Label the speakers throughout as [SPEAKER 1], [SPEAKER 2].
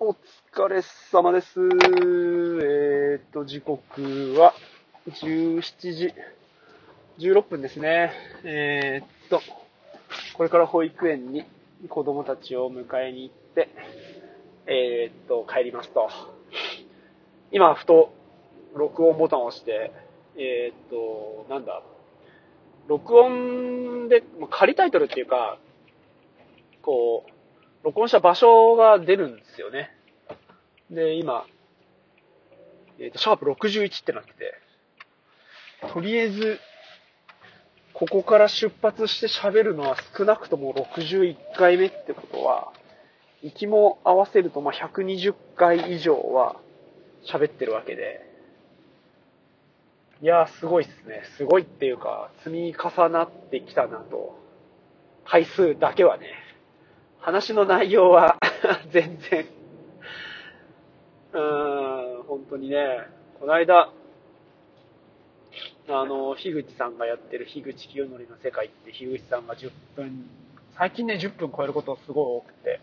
[SPEAKER 1] お疲れ様です。えーっと、時刻は17時16分ですね。えーっと、これから保育園に子供たちを迎えに行って、えーっと、帰りますと。今、ふと録音ボタンを押して、えっと、なんだ、録音で、仮タイトルっていうか、こう、録音した場所が出るんですよね。で、今、えっ、と、シャープ61ってなってて、とりあえず、ここから出発して喋るのは少なくとも61回目ってことは、行きも合わせると、ま、120回以上は喋ってるわけで、いやー、すごいっすね。すごいっていうか、積み重なってきたなと。回数だけはね。話の内容は 全然、うーん、本当にね、この間、あの、樋口さんがやってる樋口清則の世界って樋口さんが10分、最近ね、10分超えることすごい多くて、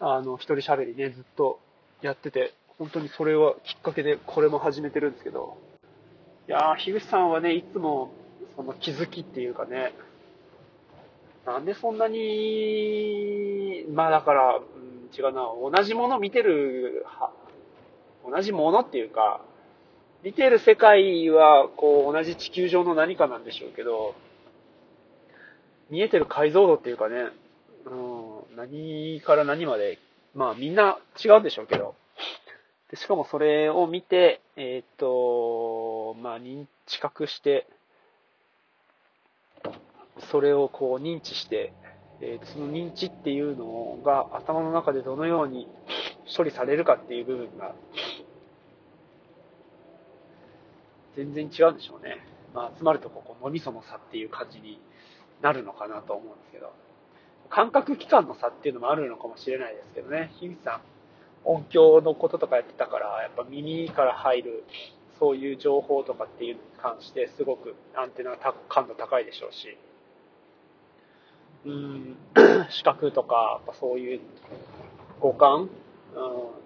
[SPEAKER 1] あの、一人喋りね、ずっとやってて、本当にそれはきっかけでこれも始めてるんですけど、いやー、樋口さんはね、いつも、その気づきっていうかね、なんでそんなに、まあだから、うん、違うな、同じもの見てる、は同じものっていうか、見てる世界は、こう、同じ地球上の何かなんでしょうけど、見えてる解像度っていうかね、うん、何から何まで、まあみんな違うんでしょうけど、でしかもそれを見て、えーっと、まあ認知覚して、それをこう認知して、えーその認知っていうのが頭の中でどのように処理されるかっていう部分が全然違うんでしょうね。まあ、集まるとここ脳みその差っていう感じになるのかなと思うんですけど、感覚器官の差っていうのもあるのかもしれないですけどね、樋口さん、音響のこととかやってたから、やっぱ耳から入るそういう情報とかっていうのに関してすごくアンテナ感度高いでしょうし、うん、視覚とか、そういう五感、うん、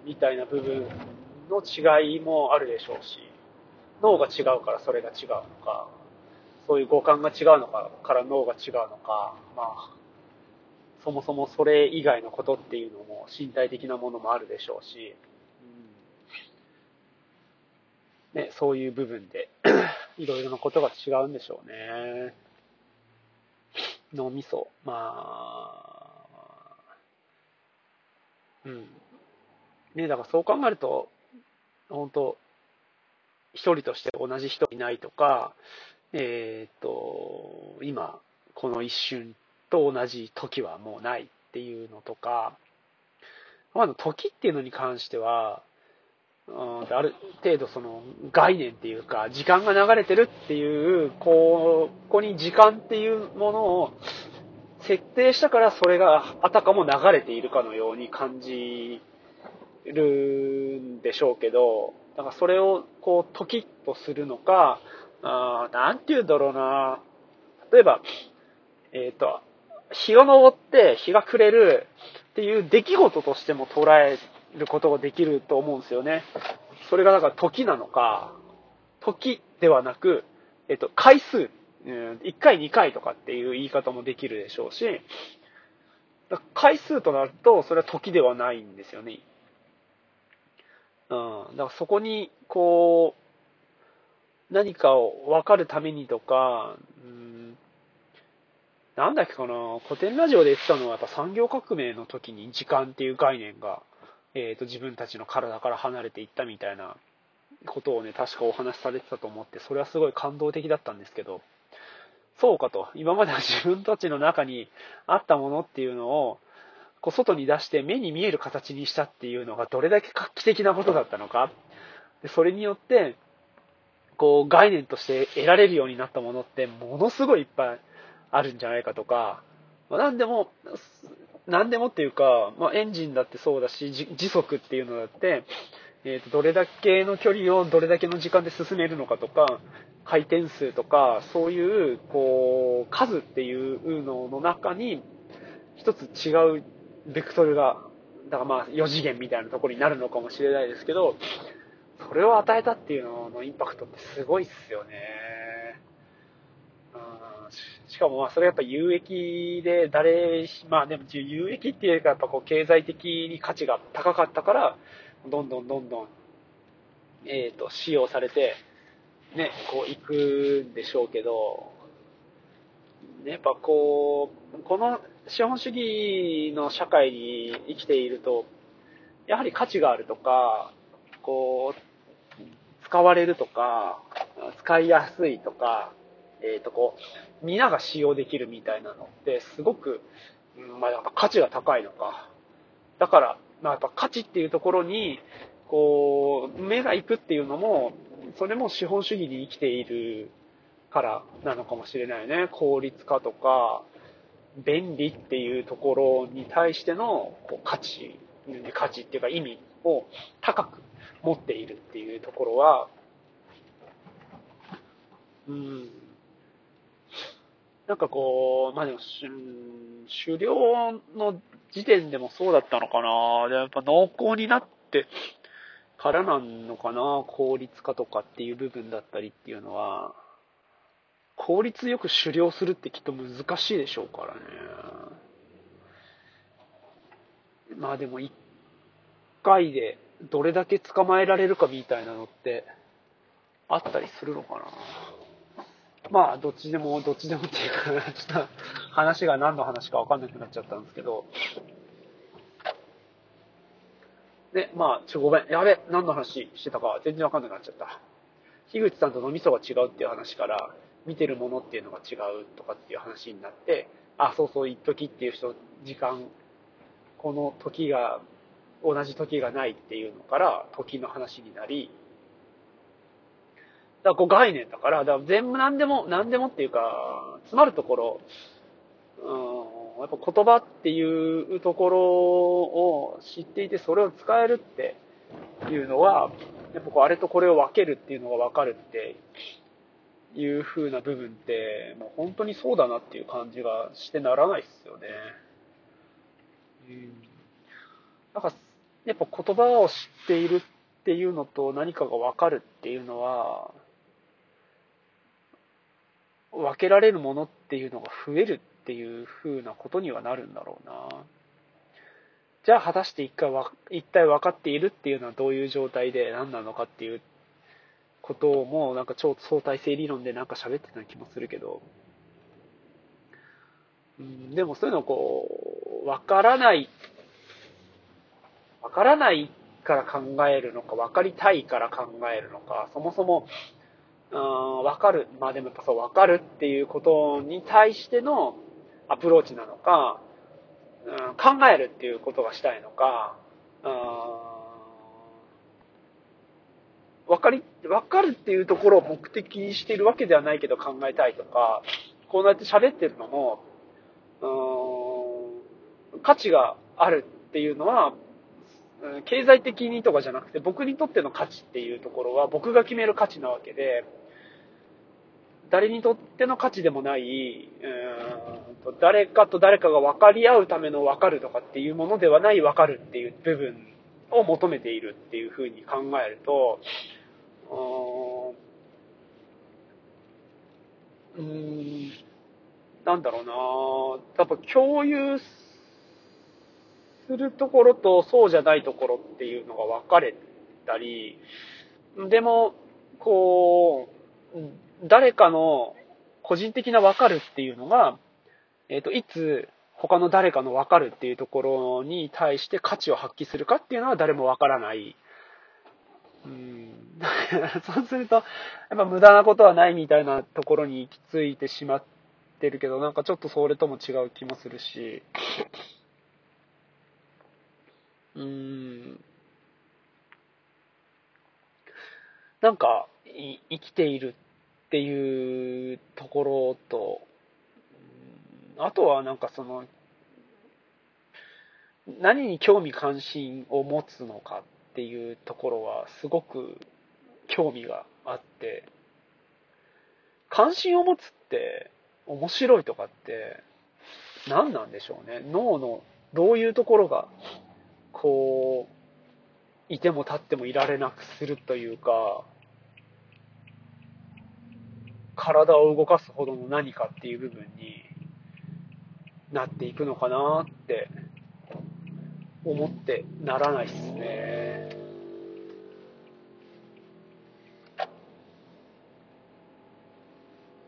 [SPEAKER 1] みたいな部分の違いもあるでしょうし、脳が違うからそれが違うのか、そういう五感が違うのかから脳が違うのか、まあ、そもそもそれ以外のことっていうのも身体的なものもあるでしょうし、うんね、そういう部分で いろいろなことが違うんでしょうね。脳みそ、まあ、うん。ね、だからそう考えると、本当一人として同じ人いないとか、えーっと、今、この一瞬と同じ時はもうないっていうのとか、まだ時っていうのに関しては、うんある程度その概念っていうか、時間が流れてるっていう、こう、ここに時間っていうものを設定したからそれがあたかも流れているかのように感じるんでしょうけど、だからそれをこう、時とするのか、あなんて言うんだろうな。例えば、えっ、と、日が昇って日が暮れるっていう出来事としても捉えることができると思うんですよね。それがだから時なのか、時ではなく、えっ、と、回数、1回2回とかっていう言い方もできるでしょうし、回数となると、それは時ではないんですよね。うん。だからそこに、こう、何かを分かるためにとか、うん、なんだっけかな、古典ラジオで言ってたのは、やっぱ産業革命の時に時間っていう概念が、えっ、と、自分たちの体から離れていったみたいなことをね、確かお話しされてたと思って、それはすごい感動的だったんですけど、そうかと。今までは 自分たちの中にあったものっていうのを、こう外に出して目に見える形にしたっていうのがどれだけ画期的なことだったのか。でそれによって、こう概念として得られるようになったものってものすごいいっぱいあるんじゃないかとか、まあ、何でも、何でもっていうか、まあ、エンジンだってそうだし、時速っていうのだって、えー、とどれだけの距離をどれだけの時間で進めるのかとか、回転数とか、そういう、こう、数っていうのの中に、一つ違うベクトルがだからまあ4次元みたいなところになるのかもしれないですけど、それを与えたっていうののインパクトってすごいっすよね。しかもまあそれやっぱ有益で誰、まあでも有益っていうかやっぱこう経済的に価値が高かったから、どんどんどんどん、えっ、ー、と、使用されて、ね、こう行くんでしょうけど、ね、やっぱこう、この資本主義の社会に生きていると、やはり価値があるとか、こう、使われるとか、使いやすいとか、えっ、ー、とこう、皆が使用できるみたいなのって、すごく、まあやっぱ価値が高いのか。だから、まあやっぱ価値っていうところに、こう、目が行くっていうのも、それも資本主義に生きているからなのかもしれないね。効率化とか、便利っていうところに対してのこう価値、価値っていうか意味を高く持っているっていうところは、うん、なんかこう、まあでも、狩猟の時点でもそうだったのかな。でやっぱ濃厚になってからなんのかな。効率化とかっていう部分だったりっていうのは、効率よく狩猟するってきっと難しいでしょうからね。まあでも一回でどれだけ捕まえられるかみたいなのってあったりするのかな。まあどっちでも、どっちでもっていうか、ちょっと話が何の話かわかんなくなっちゃったんですけど。で、まあ、ちょ、ごめん。やべ、何の話してたか全然わかんなくなっちゃった。樋口さんと脳みそが違うっていう話から、見てるものっていうのが違うとかっていう話になって、あ、そうそう、一時っていう人、時間、この時が、同じ時がないっていうのから、時の話になり、だからこう概念だから、だから全部何でも、何でもっていうか、詰まるところ、うん、やっぱ言葉っていうところを知っていて、それを使えるっていうのは、やっぱこうあれとこれを分けるっていうのが分かるっていう風な部分って、もう本当にそうだなっていう感じがしてならないっすよね。うん。なんか、やっぱ言葉を知っているっていうのと何かがわかるっていうのは、分けられるものっていうのが増えるっていう風なことにはなるんだろうな。じゃあ果たして一回わ、一体分かっているっていうのはどういう状態で何なのかっていうことをもうなんか超相対性理論でなんか喋ってた気もするけど、うん、でもそういうのこう、わからない、わからないから考えるのか、わかりたいから考えるのか、そもそも、わかる、まあでもやっぱそう、わかるっていうことに対してのアプローチなのか、うん、考えるっていうことがしたいのか、うん分かり、分かるっていうところを目的にしているわけではないけど考えたいとか、こうやって喋ってるのも、うん、価値があるっていうのは、経済的にとかじゃなくて、僕にとっての価値っていうところは僕が決める価値なわけで、誰にとっての価値でもない、うん誰かと誰かが分かり合うための分かるとかっていうものではない分かるっていう部分を求めているっていうふうに考えると、うん、なんだろうな。やっぱ共有するところとそうじゃないところっていうのが分かれたり、でも、こう、誰かの個人的な分かるっていうのが、えっ、ー、と、いつ他の誰かの分かるっていうところに対して価値を発揮するかっていうのは誰も分からない。うん。そうすると、やっぱ無駄なことはないみたいなところに行き着いてしまってるけど、なんかちょっとそれとも違う気もするし、うーん。なんか、生きているっていうところと、あとはなんかその、何に興味関心を持つのかっていうところはすごく興味があって、関心を持つって面白いとかって何なんでしょうね。脳のどういうところがこう、いても立ってもいられなくするというか、体を動かすほどの何かっていう部分になっていくのかなって思ってならないっすね。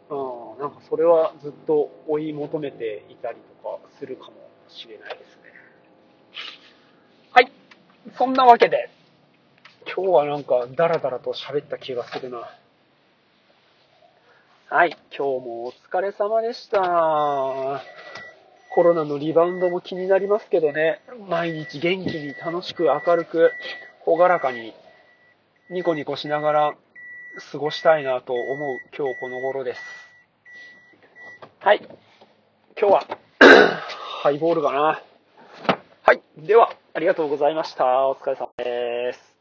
[SPEAKER 1] うん、なんかそれはずっと追い求めていたりとかするかもしれないですね。はい。そんなわけで、今日はなんかダラダラと喋った気がするな。はい。今日もお疲れ様でした。コロナのリバウンドも気になりますけどね。毎日元気に楽しく明るく、ほがらかに、ニコニコしながら過ごしたいなと思う今日この頃です。はい。今日は ハイボールかな。はい。では、ありがとうございました。お疲れ様です。